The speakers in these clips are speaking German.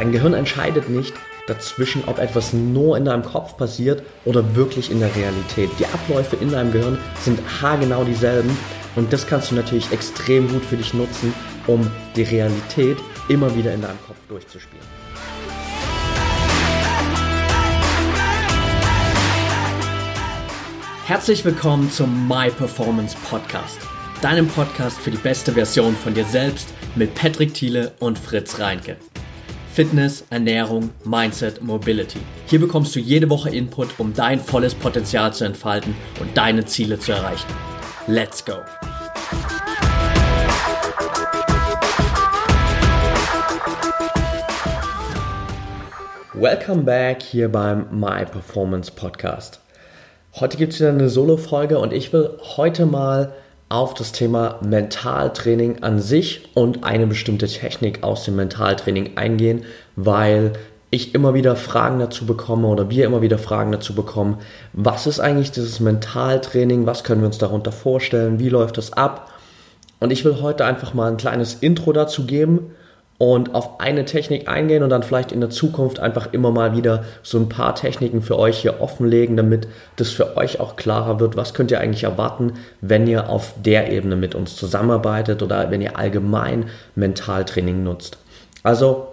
Dein Gehirn entscheidet nicht dazwischen, ob etwas nur in deinem Kopf passiert oder wirklich in der Realität. Die Abläufe in deinem Gehirn sind haargenau dieselben und das kannst du natürlich extrem gut für dich nutzen, um die Realität immer wieder in deinem Kopf durchzuspielen. Herzlich willkommen zum My Performance Podcast, deinem Podcast für die beste Version von dir selbst mit Patrick Thiele und Fritz Reinke. Fitness, Ernährung, Mindset, Mobility. Hier bekommst du jede Woche Input, um dein volles Potenzial zu entfalten und deine Ziele zu erreichen. Let's go! Welcome back hier beim My Performance Podcast. Heute gibt es wieder eine Solo-Folge und ich will heute mal auf das Thema Mentaltraining an sich und eine bestimmte Technik aus dem Mentaltraining eingehen, weil ich immer wieder Fragen dazu bekomme oder wir immer wieder Fragen dazu bekommen, was ist eigentlich dieses Mentaltraining, was können wir uns darunter vorstellen, wie läuft das ab? Und ich will heute einfach mal ein kleines Intro dazu geben und auf eine Technik eingehen und dann vielleicht in der Zukunft einfach immer mal wieder so ein paar Techniken für euch hier offenlegen, damit das für euch auch klarer wird, was könnt ihr eigentlich erwarten, wenn ihr auf der Ebene mit uns zusammenarbeitet oder wenn ihr allgemein Mentaltraining nutzt. Also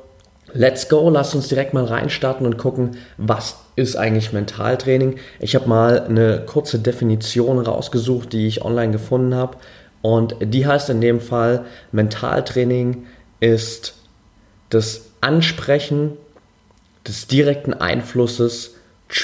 Let's go, lasst uns direkt mal reinstarten und gucken, was ist eigentlich Mentaltraining. Ich habe mal eine kurze Definition rausgesucht, die ich online gefunden habe. Und die heißt in dem Fall, Mentaltraining ist das Ansprechen des direkten Einflusses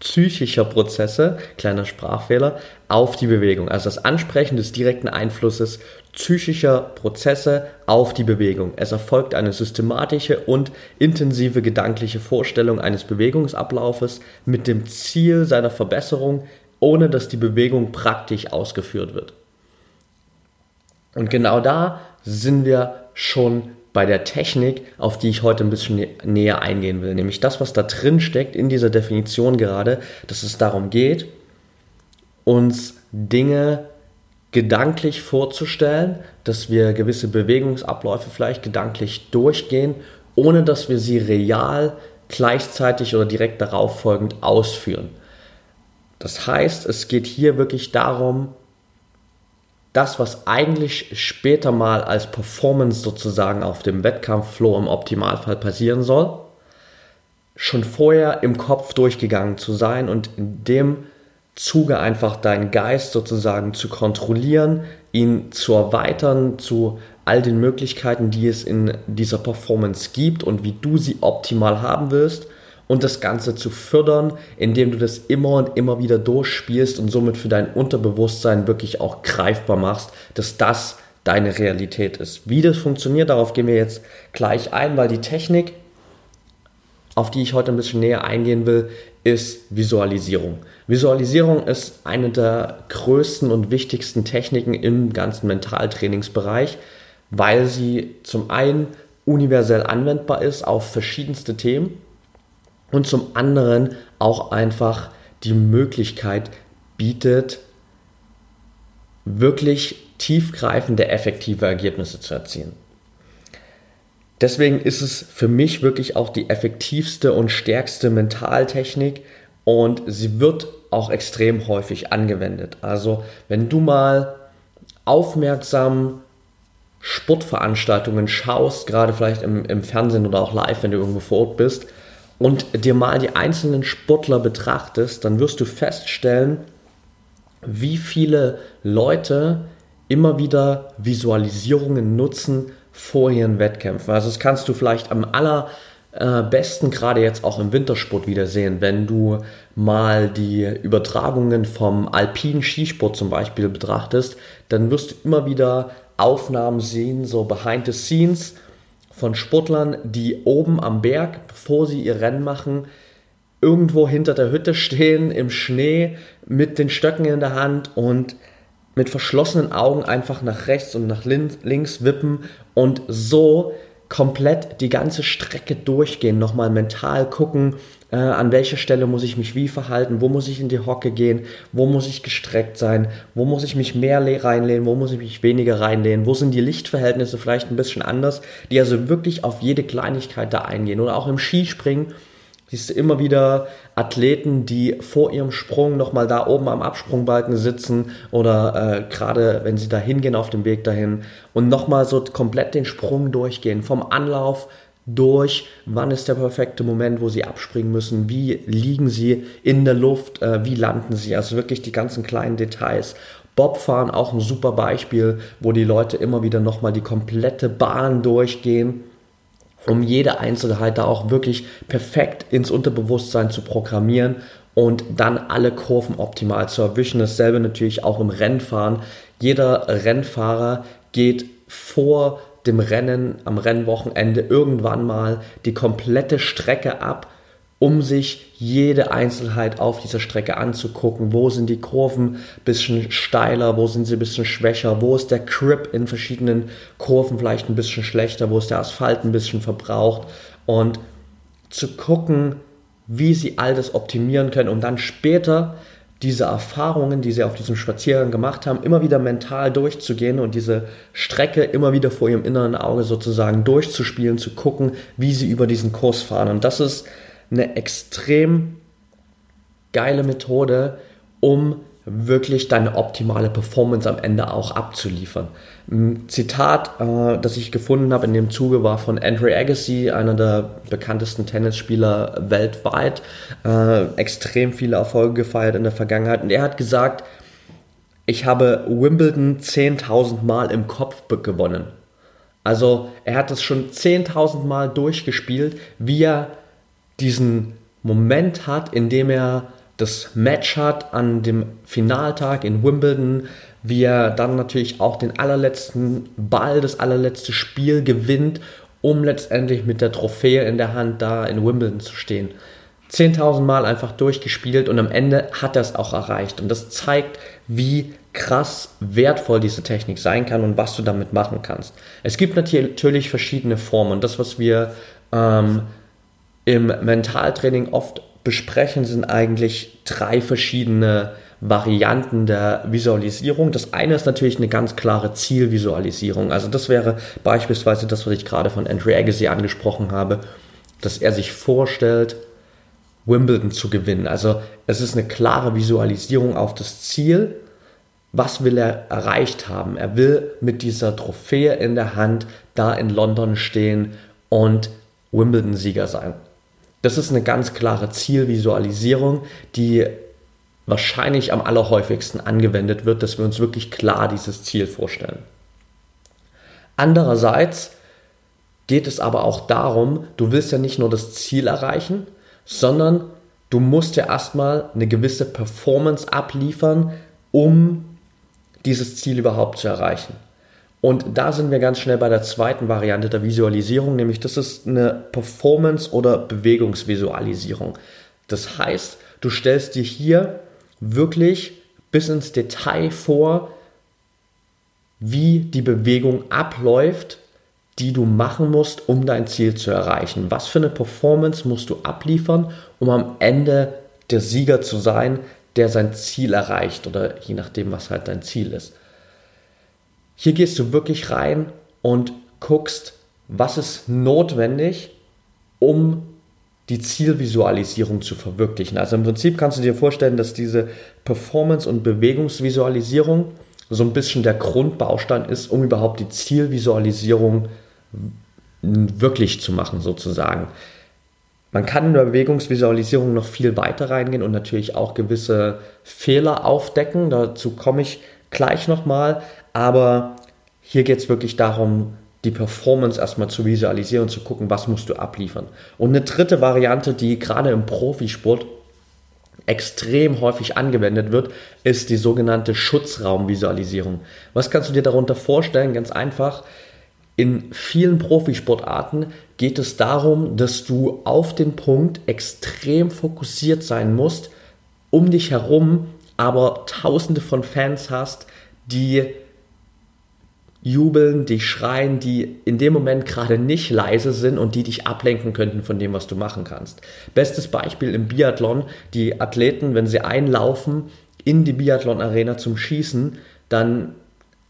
psychischer Prozesse, kleiner Sprachfehler, auf die Bewegung. Also das Ansprechen des direkten Einflusses psychischer Prozesse auf die Bewegung. Es erfolgt eine systematische und intensive gedankliche Vorstellung eines Bewegungsablaufes mit dem Ziel seiner Verbesserung, ohne dass die Bewegung praktisch ausgeführt wird. Und genau da sind wir schon bei der Technik, auf die ich heute ein bisschen näher eingehen will. Nämlich das, was da drin steckt in dieser Definition gerade, dass es darum geht, uns Dinge gedanklich vorzustellen, dass wir gewisse Bewegungsabläufe vielleicht gedanklich durchgehen, ohne dass wir sie real gleichzeitig oder direkt darauf folgend ausführen. Das heißt, es geht hier wirklich darum, das, was eigentlich später mal als Performance sozusagen auf dem Wettkampfflow im Optimalfall passieren soll, schon vorher im Kopf durchgegangen zu sein und in dem Zuge einfach deinen Geist sozusagen zu kontrollieren, ihn zu erweitern zu all den Möglichkeiten, die es in dieser Performance gibt und wie du sie optimal haben willst und das Ganze zu fördern, indem du das immer und immer wieder durchspielst und somit für dein Unterbewusstsein wirklich auch greifbar machst, dass das deine Realität ist. Wie das funktioniert, darauf gehen wir jetzt gleich ein, weil die Technik, auf die ich heute ein bisschen näher eingehen will, ist Visualisierung. Visualisierung ist eine der größten und wichtigsten Techniken im ganzen Mentaltrainingsbereich, weil sie zum einen universell anwendbar ist auf verschiedenste Themen und zum anderen auch einfach die Möglichkeit bietet, wirklich tiefgreifende, effektive Ergebnisse zu erzielen. Deswegen ist es für mich wirklich auch die effektivste und stärkste Mentaltechnik und sie wird auch extrem häufig angewendet. Also wenn du mal aufmerksam Sportveranstaltungen schaust, gerade vielleicht im, im Fernsehen oder auch live, wenn du irgendwo vor Ort bist, und dir mal die einzelnen Sportler betrachtest, dann wirst du feststellen, wie viele Leute immer wieder Visualisierungen nutzen vor ihren Wettkämpfen. Also das kannst du vielleicht am allerbesten gerade jetzt auch im Wintersport wieder sehen, wenn du mal die Übertragungen vom alpinen Skisport zum Beispiel betrachtest, dann wirst du immer wieder Aufnahmen sehen, so behind the scenes, von Sportlern, die oben am Berg, bevor sie ihr Rennen machen, irgendwo hinter der Hütte stehen im Schnee mit den Stöcken in der Hand und mit verschlossenen Augen einfach nach rechts und nach links wippen und so komplett die ganze Strecke durchgehen, nochmal mental gucken, äh, an welcher Stelle muss ich mich wie verhalten, wo muss ich in die Hocke gehen, wo muss ich gestreckt sein, wo muss ich mich mehr reinlehnen, wo muss ich mich weniger reinlehnen, wo sind die Lichtverhältnisse vielleicht ein bisschen anders, die also wirklich auf jede Kleinigkeit da eingehen. Oder auch im Skispringen siehst du immer wieder Athleten, die vor ihrem Sprung nochmal da oben am Absprungbalken sitzen oder äh, gerade wenn sie da hingehen auf dem Weg dahin und nochmal so komplett den Sprung durchgehen, vom Anlauf durch, wann ist der perfekte Moment, wo sie abspringen müssen, wie liegen sie in der Luft, äh, wie landen sie, also wirklich die ganzen kleinen Details. Bobfahren auch ein super Beispiel, wo die Leute immer wieder nochmal die komplette Bahn durchgehen, um jede Einzelheit da auch wirklich perfekt ins Unterbewusstsein zu programmieren und dann alle Kurven optimal zu erwischen. Dasselbe natürlich auch im Rennfahren. Jeder Rennfahrer geht vor dem Rennen am Rennwochenende irgendwann mal die komplette Strecke ab, um sich jede Einzelheit auf dieser Strecke anzugucken. Wo sind die Kurven bisschen steiler, wo sind sie bisschen schwächer, wo ist der Grip in verschiedenen Kurven vielleicht ein bisschen schlechter, wo ist der Asphalt ein bisschen verbraucht? Und zu gucken, wie sie all das optimieren können, um dann später diese Erfahrungen, die sie auf diesem Spaziergang gemacht haben, immer wieder mental durchzugehen und diese Strecke immer wieder vor ihrem inneren Auge sozusagen durchzuspielen, zu gucken, wie sie über diesen Kurs fahren. Und das ist eine extrem geile Methode, um wirklich deine optimale Performance am Ende auch abzuliefern. Ein Zitat, äh, das ich gefunden habe in dem Zuge, war von Andre Agassi, einer der bekanntesten Tennisspieler weltweit, äh, extrem viele Erfolge gefeiert in der Vergangenheit. Und er hat gesagt, ich habe Wimbledon 10.000 Mal im Kopf gewonnen. Also er hat es schon 10.000 Mal durchgespielt, wie er diesen Moment hat, in dem er das Match hat an dem Finaltag in Wimbledon, wie er dann natürlich auch den allerletzten Ball, das allerletzte Spiel gewinnt, um letztendlich mit der Trophäe in der Hand da in Wimbledon zu stehen. 10.000 Mal einfach durchgespielt und am Ende hat er es auch erreicht. Und das zeigt, wie krass wertvoll diese Technik sein kann und was du damit machen kannst. Es gibt natürlich verschiedene Formen und das, was wir ähm, im Mentaltraining oft besprechen, sind eigentlich drei verschiedene Varianten der Visualisierung. Das eine ist natürlich eine ganz klare Zielvisualisierung. Also das wäre beispielsweise das, was ich gerade von Andrew Agassi angesprochen habe, dass er sich vorstellt, Wimbledon zu gewinnen. Also es ist eine klare Visualisierung auf das Ziel. Was will er erreicht haben? Er will mit dieser Trophäe in der Hand da in London stehen und Wimbledon-Sieger sein. Das ist eine ganz klare Zielvisualisierung, die wahrscheinlich am allerhäufigsten angewendet wird, dass wir uns wirklich klar dieses Ziel vorstellen. Andererseits geht es aber auch darum, du willst ja nicht nur das Ziel erreichen, sondern du musst ja erstmal eine gewisse Performance abliefern, um dieses Ziel überhaupt zu erreichen. Und da sind wir ganz schnell bei der zweiten Variante der Visualisierung, nämlich das ist eine Performance- oder Bewegungsvisualisierung. Das heißt, du stellst dir hier wirklich bis ins Detail vor, wie die Bewegung abläuft, die du machen musst, um dein Ziel zu erreichen. Was für eine Performance musst du abliefern, um am Ende der Sieger zu sein, der sein Ziel erreicht oder je nachdem, was halt dein Ziel ist. Hier gehst du wirklich rein und guckst, was ist notwendig, um die Zielvisualisierung zu verwirklichen. Also im Prinzip kannst du dir vorstellen, dass diese Performance- und Bewegungsvisualisierung so ein bisschen der Grundbaustein ist, um überhaupt die Zielvisualisierung wirklich zu machen, sozusagen. Man kann in der Bewegungsvisualisierung noch viel weiter reingehen und natürlich auch gewisse Fehler aufdecken. Dazu komme ich gleich nochmal. Aber hier geht es wirklich darum, die Performance erstmal zu visualisieren und zu gucken, was musst du abliefern. Und eine dritte Variante, die gerade im Profisport extrem häufig angewendet wird, ist die sogenannte Schutzraumvisualisierung. Was kannst du dir darunter vorstellen? Ganz einfach. In vielen Profisportarten geht es darum, dass du auf den Punkt extrem fokussiert sein musst, um dich herum aber tausende von Fans hast, die jubeln, die schreien, die in dem Moment gerade nicht leise sind und die dich ablenken könnten von dem, was du machen kannst. Bestes Beispiel im Biathlon, die Athleten, wenn sie einlaufen in die Biathlon-Arena zum Schießen, dann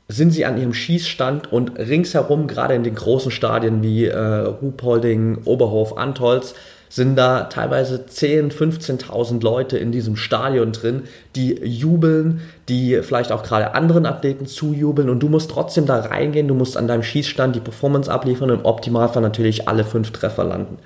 sind sie an ihrem Schießstand und ringsherum, gerade in den großen Stadien wie äh, Ruhpolding, Oberhof, Antolz, sind da teilweise 10.000, 15.000 Leute in diesem Stadion drin, die jubeln, die vielleicht auch gerade anderen Athleten zujubeln und du musst trotzdem da reingehen, du musst an deinem Schießstand die Performance abliefern und im Optimalfall natürlich alle fünf Treffer landen.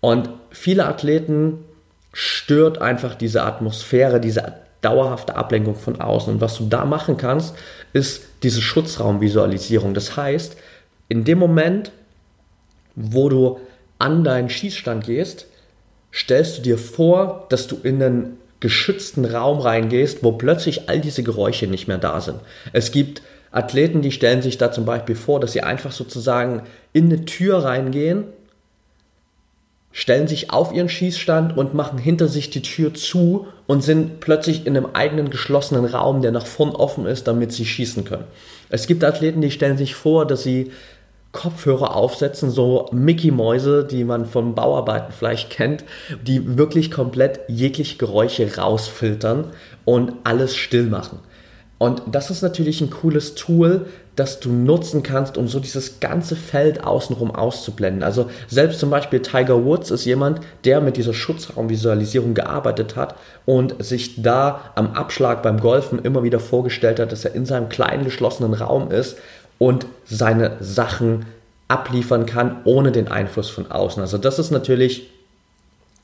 Und viele Athleten stört einfach diese Atmosphäre, diese dauerhafte Ablenkung von außen. Und was du da machen kannst, ist diese Schutzraumvisualisierung. Das heißt, in dem Moment, wo du an deinen Schießstand gehst, stellst du dir vor, dass du in einen geschützten Raum reingehst, wo plötzlich all diese Geräusche nicht mehr da sind. Es gibt Athleten, die stellen sich da zum Beispiel vor, dass sie einfach sozusagen in eine Tür reingehen, stellen sich auf ihren Schießstand und machen hinter sich die Tür zu und sind plötzlich in einem eigenen geschlossenen Raum, der nach vorn offen ist, damit sie schießen können. Es gibt Athleten, die stellen sich vor, dass sie Kopfhörer aufsetzen, so Mickey-Mäuse, die man von Bauarbeiten vielleicht kennt, die wirklich komplett jegliche Geräusche rausfiltern und alles still machen. Und das ist natürlich ein cooles Tool, das du nutzen kannst, um so dieses ganze Feld außenrum auszublenden. Also selbst zum Beispiel Tiger Woods ist jemand, der mit dieser Schutzraumvisualisierung gearbeitet hat und sich da am Abschlag beim Golfen immer wieder vorgestellt hat, dass er in seinem kleinen geschlossenen Raum ist und seine Sachen abliefern kann, ohne den Einfluss von außen. Also das ist natürlich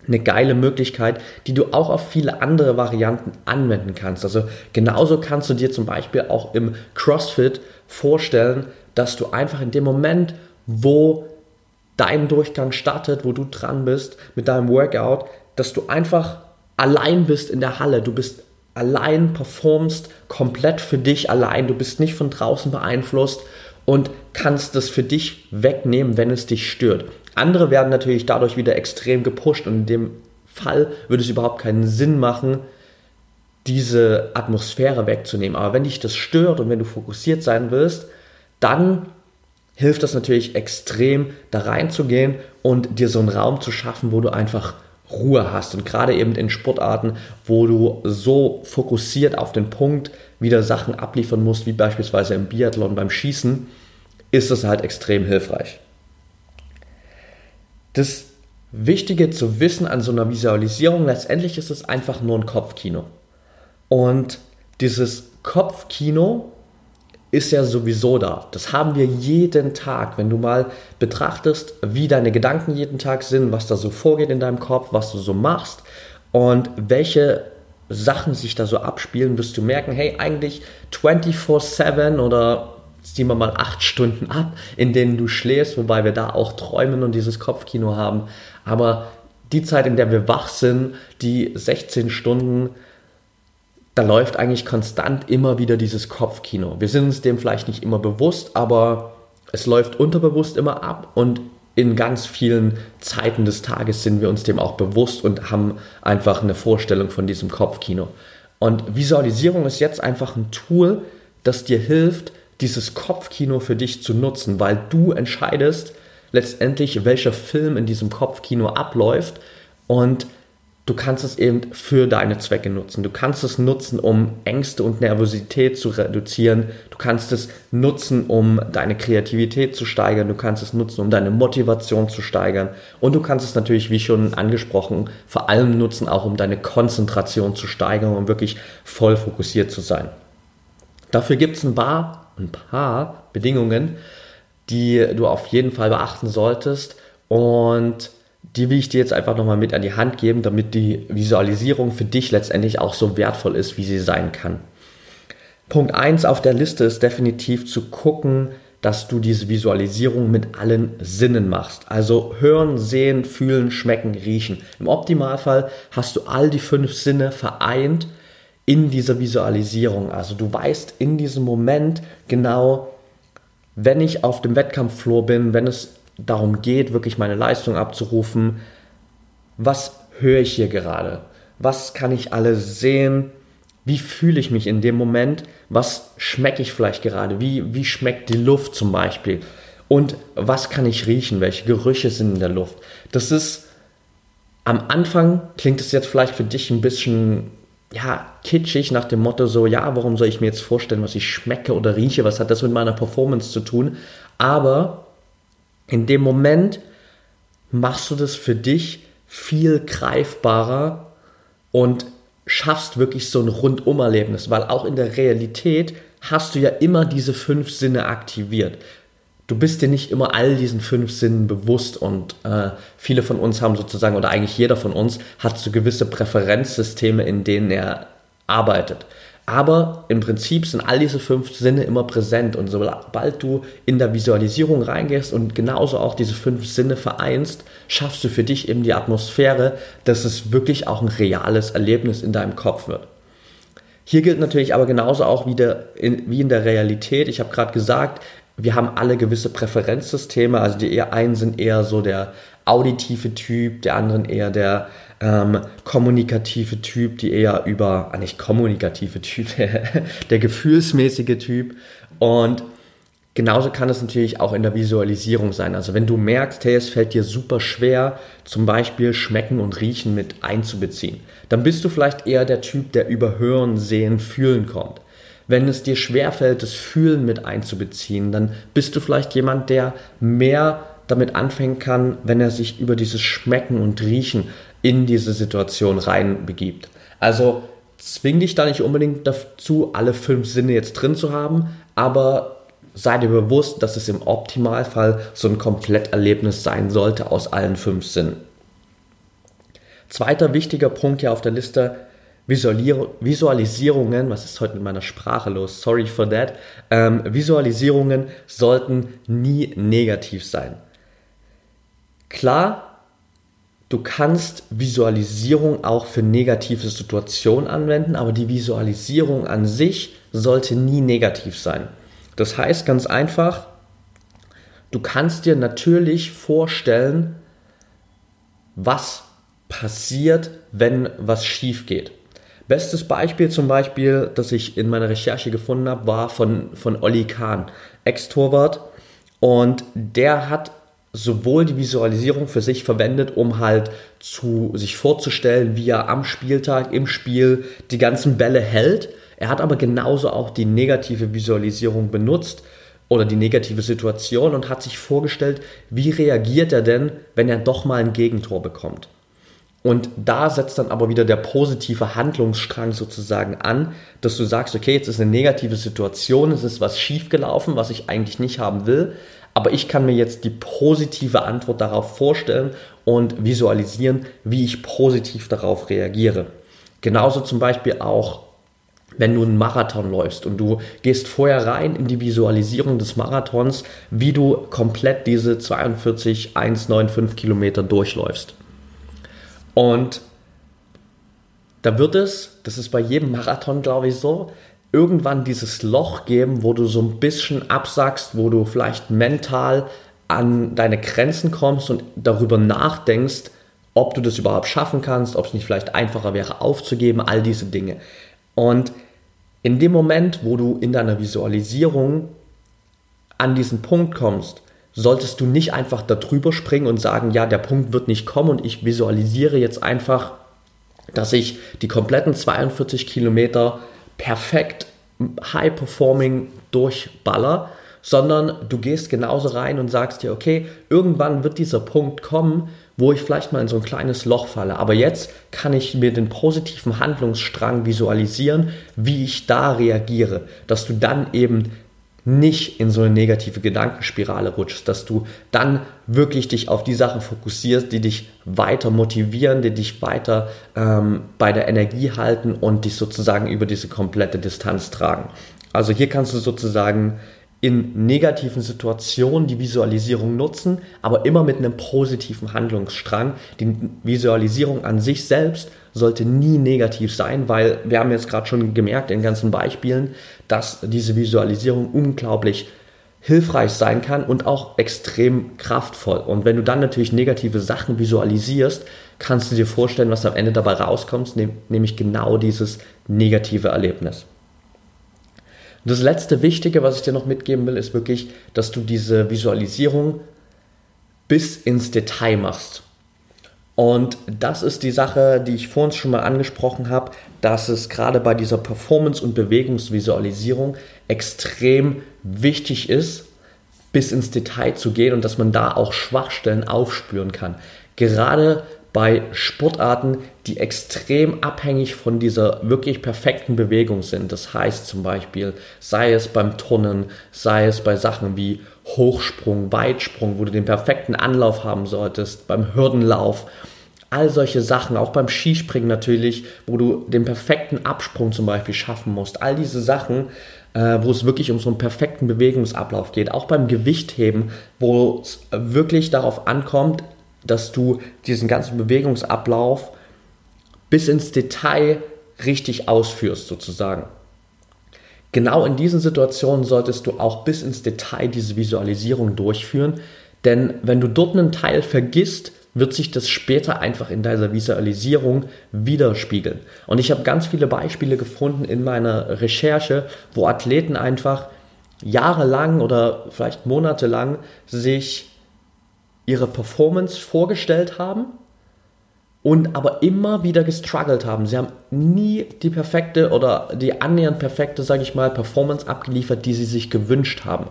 eine geile Möglichkeit, die du auch auf viele andere Varianten anwenden kannst. Also genauso kannst du dir zum Beispiel auch im CrossFit vorstellen, dass du einfach in dem Moment, wo dein Durchgang startet, wo du dran bist mit deinem Workout, dass du einfach allein bist in der Halle. Du bist allein performst, komplett für dich allein, du bist nicht von draußen beeinflusst und kannst das für dich wegnehmen, wenn es dich stört. Andere werden natürlich dadurch wieder extrem gepusht und in dem Fall würde es überhaupt keinen Sinn machen, diese Atmosphäre wegzunehmen. Aber wenn dich das stört und wenn du fokussiert sein willst, dann hilft das natürlich extrem, da reinzugehen und dir so einen Raum zu schaffen, wo du einfach Ruhe hast. Und gerade eben in Sportarten, wo du so fokussiert auf den Punkt wieder Sachen abliefern musst, wie beispielsweise im Biathlon beim Schießen, ist es halt extrem hilfreich. Das Wichtige zu wissen an so einer Visualisierung, letztendlich ist es einfach nur ein Kopfkino. Und dieses Kopfkino ist ja sowieso da. Das haben wir jeden Tag. Wenn du mal betrachtest, wie deine Gedanken jeden Tag sind, was da so vorgeht in deinem Kopf, was du so machst und welche Sachen sich da so abspielen, wirst du merken, hey, eigentlich 24-7 oder ziehen wir mal 8 Stunden ab, in denen du schläfst, wobei wir da auch träumen und dieses Kopfkino haben. Aber die Zeit, in der wir wach sind, die 16 Stunden, da läuft eigentlich konstant immer wieder dieses Kopfkino. Wir sind uns dem vielleicht nicht immer bewusst, aber es läuft unterbewusst immer ab und in ganz vielen Zeiten des Tages sind wir uns dem auch bewusst und haben einfach eine Vorstellung von diesem Kopfkino. Und Visualisierung ist jetzt einfach ein Tool, das dir hilft, dieses Kopfkino für dich zu nutzen, weil du entscheidest letztendlich, welcher Film in diesem Kopfkino abläuft und du kannst es eben für deine Zwecke nutzen. Du kannst es nutzen, um Ängste und Nervosität zu reduzieren. Du kannst es nutzen, um deine Kreativität zu steigern. Du kannst es nutzen, um deine Motivation zu steigern. Und du kannst es natürlich, wie schon angesprochen, vor allem nutzen, auch um deine Konzentration zu steigern, um wirklich voll fokussiert zu sein. Dafür gibt es ein paar, ein paar Bedingungen, die du auf jeden Fall beachten solltest. Und die will ich dir jetzt einfach nochmal mit an die Hand geben, damit die Visualisierung für dich letztendlich auch so wertvoll ist, wie sie sein kann. Punkt 1 auf der Liste ist definitiv zu gucken, dass du diese Visualisierung mit allen Sinnen machst. Also hören, sehen, fühlen, schmecken, riechen. Im Optimalfall hast du all die fünf Sinne vereint in dieser Visualisierung. Also du weißt in diesem Moment genau, wenn ich auf dem Wettkampffloor bin, wenn es darum geht, wirklich meine Leistung abzurufen, was höre ich hier gerade? Was kann ich alles sehen? wie fühle ich mich in dem Moment, was schmecke ich vielleicht gerade, wie, wie schmeckt die Luft zum Beispiel und was kann ich riechen, welche Gerüche sind in der Luft. Das ist am Anfang klingt es jetzt vielleicht für dich ein bisschen ja, kitschig nach dem Motto so, ja, warum soll ich mir jetzt vorstellen, was ich schmecke oder rieche, was hat das mit meiner Performance zu tun? Aber in dem Moment machst du das für dich viel greifbarer und schaffst wirklich so ein Rundumerlebnis, weil auch in der Realität hast du ja immer diese fünf Sinne aktiviert. Du bist dir nicht immer all diesen fünf Sinnen bewusst und äh, viele von uns haben sozusagen, oder eigentlich jeder von uns hat so gewisse Präferenzsysteme, in denen er arbeitet. Aber im Prinzip sind all diese fünf Sinne immer präsent und sobald du in der Visualisierung reingehst und genauso auch diese fünf Sinne vereinst, schaffst du für dich eben die Atmosphäre, dass es wirklich auch ein reales Erlebnis in deinem Kopf wird. Hier gilt natürlich aber genauso auch wie, der, in, wie in der Realität. Ich habe gerade gesagt, wir haben alle gewisse Präferenzsysteme. Also die einen sind eher so der auditive Typ, der anderen eher der ähm, kommunikative Typ, die eher über, ah nicht kommunikative Typ, der gefühlsmäßige Typ. Und genauso kann es natürlich auch in der Visualisierung sein. Also wenn du merkst, hey, es fällt dir super schwer, zum Beispiel Schmecken und Riechen mit einzubeziehen, dann bist du vielleicht eher der Typ, der über Hören, Sehen, Fühlen kommt. Wenn es dir schwerfällt, das Fühlen mit einzubeziehen, dann bist du vielleicht jemand, der mehr damit anfangen kann, wenn er sich über dieses Schmecken und Riechen in diese Situation reinbegibt. Also zwing dich da nicht unbedingt dazu, alle fünf Sinne jetzt drin zu haben, aber sei dir bewusst, dass es im Optimalfall so ein Kompletterlebnis sein sollte aus allen fünf Sinnen. Zweiter wichtiger Punkt hier auf der Liste, Visualisierungen, was ist heute mit meiner Sprache los? Sorry for that. Ähm, Visualisierungen sollten nie negativ sein. Klar, du kannst Visualisierung auch für negative Situationen anwenden, aber die Visualisierung an sich sollte nie negativ sein. Das heißt ganz einfach, du kannst dir natürlich vorstellen, was passiert, wenn was schief geht. Bestes Beispiel zum Beispiel, das ich in meiner Recherche gefunden habe, war von, von Olli Kahn, Ex-Torwart. Und der hat sowohl die Visualisierung für sich verwendet, um halt zu sich vorzustellen, wie er am Spieltag im Spiel die ganzen Bälle hält. Er hat aber genauso auch die negative Visualisierung benutzt oder die negative Situation und hat sich vorgestellt, wie reagiert er denn, wenn er doch mal ein Gegentor bekommt. Und da setzt dann aber wieder der positive Handlungsstrang sozusagen an, dass du sagst, okay, jetzt ist eine negative Situation, es ist was schiefgelaufen, was ich eigentlich nicht haben will, aber ich kann mir jetzt die positive Antwort darauf vorstellen und visualisieren, wie ich positiv darauf reagiere. Genauso zum Beispiel auch, wenn du einen Marathon läufst und du gehst vorher rein in die Visualisierung des Marathons, wie du komplett diese 42, 195 Kilometer durchläufst. Und da wird es, das ist bei jedem Marathon, glaube ich, so, irgendwann dieses Loch geben, wo du so ein bisschen absackst, wo du vielleicht mental an deine Grenzen kommst und darüber nachdenkst, ob du das überhaupt schaffen kannst, ob es nicht vielleicht einfacher wäre aufzugeben, all diese Dinge. Und in dem Moment, wo du in deiner Visualisierung an diesen Punkt kommst, solltest du nicht einfach darüber springen und sagen, ja, der Punkt wird nicht kommen und ich visualisiere jetzt einfach, dass ich die kompletten 42 Kilometer perfekt high-performing durchballer, sondern du gehst genauso rein und sagst dir, okay, irgendwann wird dieser Punkt kommen, wo ich vielleicht mal in so ein kleines Loch falle. Aber jetzt kann ich mir den positiven Handlungsstrang visualisieren, wie ich da reagiere, dass du dann eben nicht in so eine negative Gedankenspirale rutschst, dass du dann wirklich dich auf die Sachen fokussierst, die dich weiter motivieren, die dich weiter ähm, bei der Energie halten und dich sozusagen über diese komplette Distanz tragen. Also hier kannst du sozusagen in negativen Situationen die Visualisierung nutzen, aber immer mit einem positiven Handlungsstrang. Die Visualisierung an sich selbst sollte nie negativ sein, weil wir haben jetzt gerade schon gemerkt in ganzen Beispielen, dass diese Visualisierung unglaublich hilfreich sein kann und auch extrem kraftvoll. Und wenn du dann natürlich negative Sachen visualisierst, kannst du dir vorstellen, was am Ende dabei rauskommt, nämlich genau dieses negative Erlebnis. Und das letzte Wichtige, was ich dir noch mitgeben will, ist wirklich, dass du diese Visualisierung bis ins Detail machst. Und das ist die Sache, die ich vorhin schon mal angesprochen habe, dass es gerade bei dieser Performance- und Bewegungsvisualisierung extrem wichtig ist, bis ins Detail zu gehen und dass man da auch Schwachstellen aufspüren kann. Gerade bei Sportarten, die extrem abhängig von dieser wirklich perfekten Bewegung sind. Das heißt zum Beispiel, sei es beim Turnen, sei es bei Sachen wie Hochsprung, Weitsprung, wo du den perfekten Anlauf haben solltest, beim Hürdenlauf, all solche Sachen, auch beim Skispringen natürlich, wo du den perfekten Absprung zum Beispiel schaffen musst. All diese Sachen, äh, wo es wirklich um so einen perfekten Bewegungsablauf geht. Auch beim Gewichtheben, wo es wirklich darauf ankommt, dass du diesen ganzen Bewegungsablauf bis ins Detail richtig ausführst, sozusagen. Genau in diesen Situationen solltest du auch bis ins Detail diese Visualisierung durchführen, denn wenn du dort einen Teil vergisst, wird sich das später einfach in deiner Visualisierung widerspiegeln. Und ich habe ganz viele Beispiele gefunden in meiner Recherche, wo Athleten einfach jahrelang oder vielleicht monatelang sich ihre Performance vorgestellt haben und aber immer wieder gestruggelt haben. Sie haben nie die perfekte oder die annähernd perfekte, sage ich mal, Performance abgeliefert, die sie sich gewünscht haben.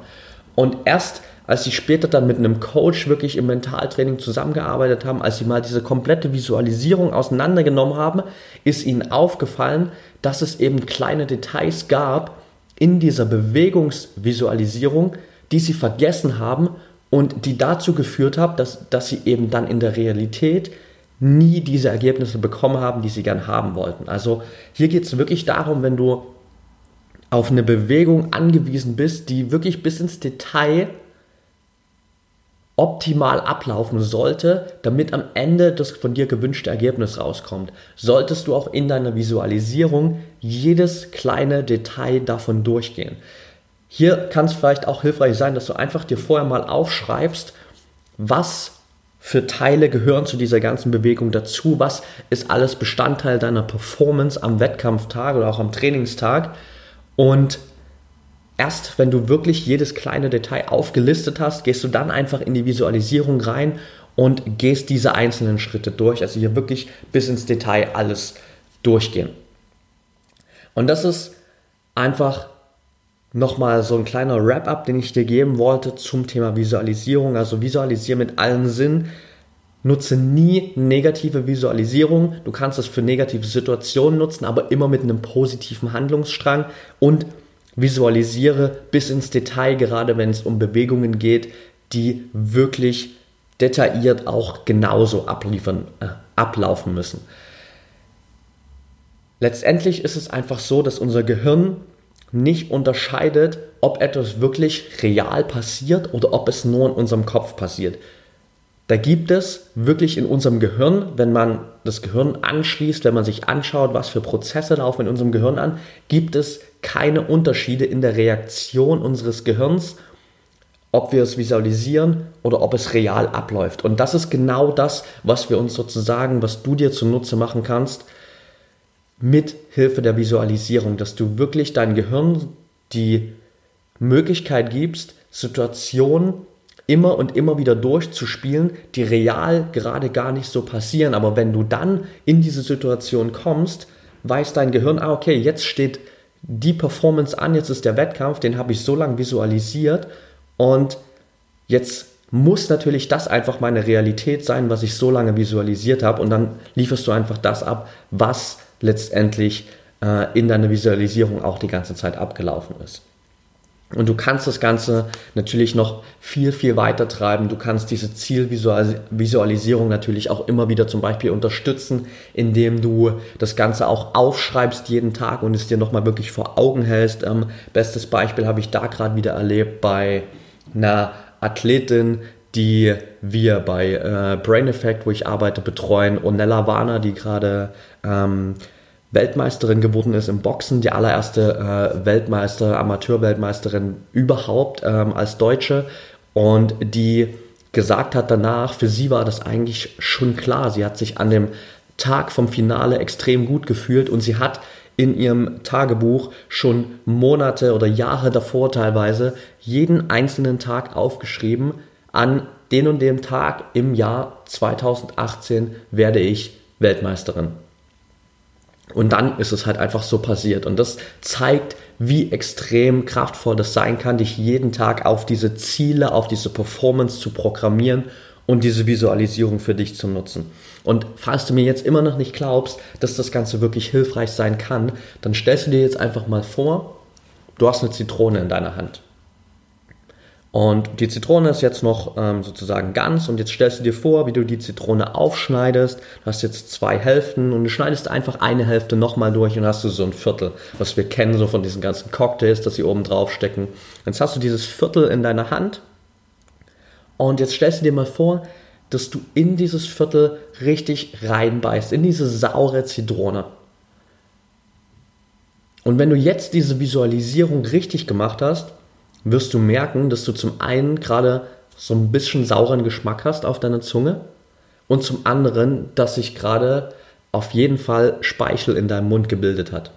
Und erst als sie später dann mit einem Coach wirklich im Mentaltraining zusammengearbeitet haben, als sie mal diese komplette Visualisierung auseinandergenommen haben, ist ihnen aufgefallen, dass es eben kleine Details gab in dieser Bewegungsvisualisierung, die sie vergessen haben und die dazu geführt haben, dass, dass sie eben dann in der Realität nie diese Ergebnisse bekommen haben, die sie gern haben wollten. Also hier geht es wirklich darum, wenn du auf eine Bewegung angewiesen bist, die wirklich bis ins Detail optimal ablaufen sollte, damit am Ende das von dir gewünschte Ergebnis rauskommt, solltest du auch in deiner Visualisierung jedes kleine Detail davon durchgehen. Hier kann es vielleicht auch hilfreich sein, dass du einfach dir vorher mal aufschreibst, was für Teile gehören zu dieser ganzen Bewegung dazu? Was ist alles Bestandteil deiner Performance am Wettkampftag oder auch am Trainingstag? Und erst wenn du wirklich jedes kleine Detail aufgelistet hast, gehst du dann einfach in die Visualisierung rein und gehst diese einzelnen Schritte durch. Also hier wirklich bis ins Detail alles durchgehen. Und das ist einfach nochmal so ein kleiner Wrap-up, den ich dir geben wollte zum Thema Visualisierung. Also visualisiere mit allen Sinn. Nutze nie negative Visualisierung. Du kannst es für negative Situationen nutzen, aber immer mit einem positiven Handlungsstrang und visualisiere bis ins Detail, gerade wenn es um Bewegungen geht, die wirklich detailliert auch genauso abliefern, äh, ablaufen müssen. Letztendlich ist es einfach so, dass unser Gehirn nicht unterscheidet, ob etwas wirklich real passiert oder ob es nur in unserem Kopf passiert. Da gibt es wirklich in unserem Gehirn, wenn man das Gehirn anschließt, wenn man sich anschaut, was für Prozesse laufen in unserem Gehirn an, gibt es keine Unterschiede in der Reaktion unseres Gehirns, ob wir es visualisieren oder ob es real abläuft. Und das ist genau das, was wir uns sozusagen, was du dir zunutze machen kannst, mit Hilfe der Visualisierung, dass du wirklich dein Gehirn die Möglichkeit gibst, Situationen immer und immer wieder durchzuspielen, die real gerade gar nicht so passieren. Aber wenn du dann in diese Situation kommst, weiß dein Gehirn, ah, okay, jetzt steht die Performance an, jetzt ist der Wettkampf, den habe ich so lange visualisiert und jetzt muss natürlich das einfach meine Realität sein, was ich so lange visualisiert habe und dann lieferst du einfach das ab, was letztendlich äh, in deiner Visualisierung auch die ganze Zeit abgelaufen ist. Und du kannst das Ganze natürlich noch viel, viel weiter treiben. Du kannst diese Zielvisualisierung natürlich auch immer wieder zum Beispiel unterstützen, indem du das Ganze auch aufschreibst jeden Tag und es dir nochmal wirklich vor Augen hältst. Ähm, bestes Beispiel habe ich da gerade wieder erlebt bei einer Athletin, die wir bei äh, Brain Effect, wo ich arbeite, betreuen. Onella Warner, die gerade ähm, Weltmeisterin geworden ist im Boxen, die allererste äh, Weltmeister, Amateurweltmeisterin überhaupt ähm, als Deutsche und die gesagt hat danach, für sie war das eigentlich schon klar. Sie hat sich an dem Tag vom Finale extrem gut gefühlt und sie hat in ihrem Tagebuch schon Monate oder Jahre davor teilweise jeden einzelnen Tag aufgeschrieben. An den und dem Tag im Jahr 2018 werde ich Weltmeisterin. Und dann ist es halt einfach so passiert. Und das zeigt, wie extrem kraftvoll das sein kann, dich jeden Tag auf diese Ziele, auf diese Performance zu programmieren und diese Visualisierung für dich zu nutzen. Und falls du mir jetzt immer noch nicht glaubst, dass das Ganze wirklich hilfreich sein kann, dann stellst du dir jetzt einfach mal vor, du hast eine Zitrone in deiner Hand. Und die Zitrone ist jetzt noch ähm, sozusagen ganz und jetzt stellst du dir vor, wie du die Zitrone aufschneidest. Du hast jetzt zwei Hälften und du schneidest einfach eine Hälfte nochmal durch und hast du so ein Viertel, was wir kennen so von diesen ganzen Cocktails, dass sie oben drauf stecken. Jetzt hast du dieses Viertel in deiner Hand und jetzt stellst du dir mal vor, dass du in dieses Viertel richtig reinbeißt, in diese saure Zitrone. Und wenn du jetzt diese Visualisierung richtig gemacht hast, wirst du merken, dass du zum einen gerade so ein bisschen sauren Geschmack hast auf deiner Zunge und zum anderen, dass sich gerade auf jeden Fall Speichel in deinem Mund gebildet hat.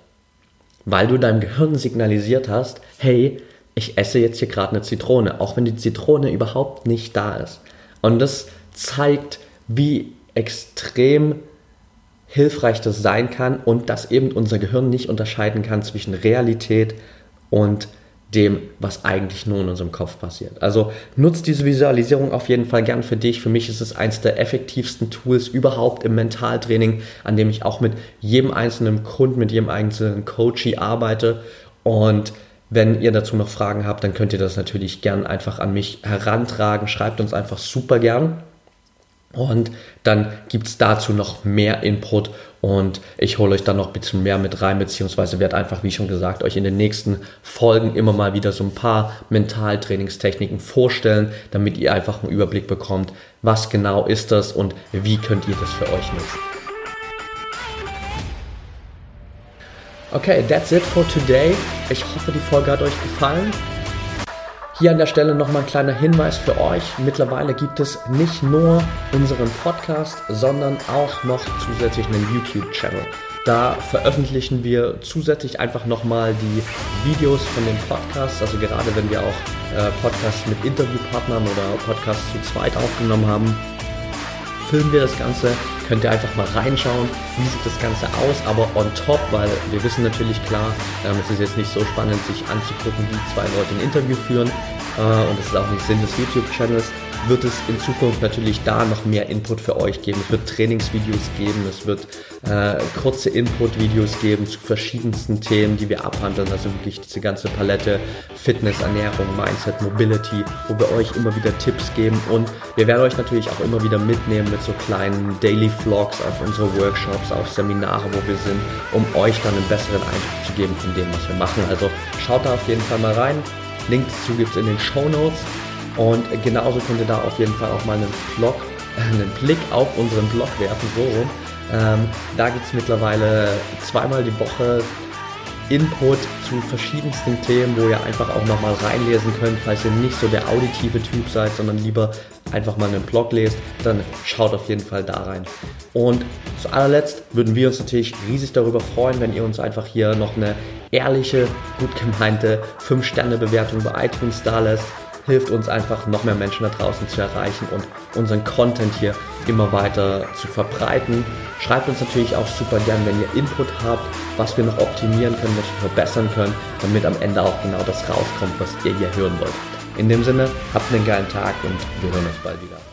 Weil du deinem Gehirn signalisiert hast, hey, ich esse jetzt hier gerade eine Zitrone, auch wenn die Zitrone überhaupt nicht da ist. Und das zeigt, wie extrem hilfreich das sein kann und dass eben unser Gehirn nicht unterscheiden kann zwischen Realität und dem, was eigentlich nur in unserem Kopf passiert. Also nutzt diese Visualisierung auf jeden Fall gern für dich. Für mich ist es eines der effektivsten Tools überhaupt im Mentaltraining, an dem ich auch mit jedem einzelnen Kunden, mit jedem einzelnen Coachie arbeite. Und wenn ihr dazu noch Fragen habt, dann könnt ihr das natürlich gern einfach an mich herantragen. Schreibt uns einfach super gern. Und dann gibt es dazu noch mehr Input und ich hole euch dann noch ein bisschen mehr mit rein, beziehungsweise werde einfach, wie schon gesagt, euch in den nächsten Folgen immer mal wieder so ein paar Mentaltrainingstechniken vorstellen, damit ihr einfach einen Überblick bekommt, was genau ist das und wie könnt ihr das für euch nutzen. Okay, that's it for today. Ich hoffe, die Folge hat euch gefallen. Hier an der Stelle nochmal ein kleiner Hinweis für euch. Mittlerweile gibt es nicht nur unseren Podcast, sondern auch noch zusätzlich einen YouTube-Channel. Da veröffentlichen wir zusätzlich einfach nochmal die Videos von den Podcasts. Also gerade wenn wir auch äh, Podcasts mit Interviewpartnern oder Podcasts zu zweit aufgenommen haben, filmen wir das Ganze. Könnt ihr einfach mal reinschauen, wie sieht das Ganze aus, aber on top, weil wir wissen natürlich klar, ähm, es ist jetzt nicht so spannend, sich anzugucken, wie zwei Leute ein Interview führen äh, und das ist auch nicht Sinn des YouTube-Channels wird es in Zukunft natürlich da noch mehr Input für euch geben. Es wird Trainingsvideos geben, es wird äh, kurze Input-Videos geben zu verschiedensten Themen, die wir abhandeln. Also wirklich diese ganze Palette Fitness, Ernährung, Mindset, Mobility, wo wir euch immer wieder Tipps geben und wir werden euch natürlich auch immer wieder mitnehmen mit so kleinen Daily Vlogs auf unsere Workshops, auf Seminare, wo wir sind, um euch dann einen besseren Eindruck zu geben von dem, was wir machen. Also schaut da auf jeden Fall mal rein. Link dazu gibt es in den Show Notes. Und genauso könnt ihr da auf jeden Fall auch mal einen Blog, einen Blick auf unseren Blog werfen, so rum. Ähm, da gibt es mittlerweile zweimal die Woche Input zu verschiedensten Themen, wo ihr einfach auch nochmal reinlesen könnt, falls ihr nicht so der auditive Typ seid, sondern lieber einfach mal einen Blog lest, dann schaut auf jeden Fall da rein. Und zu allerletzt würden wir uns natürlich riesig darüber freuen, wenn ihr uns einfach hier noch eine ehrliche, gut gemeinte 5-Sterne-Bewertung bei iTunes da lässt hilft uns einfach, noch mehr Menschen da draußen zu erreichen und unseren Content hier immer weiter zu verbreiten. Schreibt uns natürlich auch super gern, wenn ihr Input habt, was wir noch optimieren können, was wir verbessern können, damit am Ende auch genau das rauskommt, was ihr hier hören wollt. In dem Sinne, habt einen geilen Tag und wir hören uns bald wieder.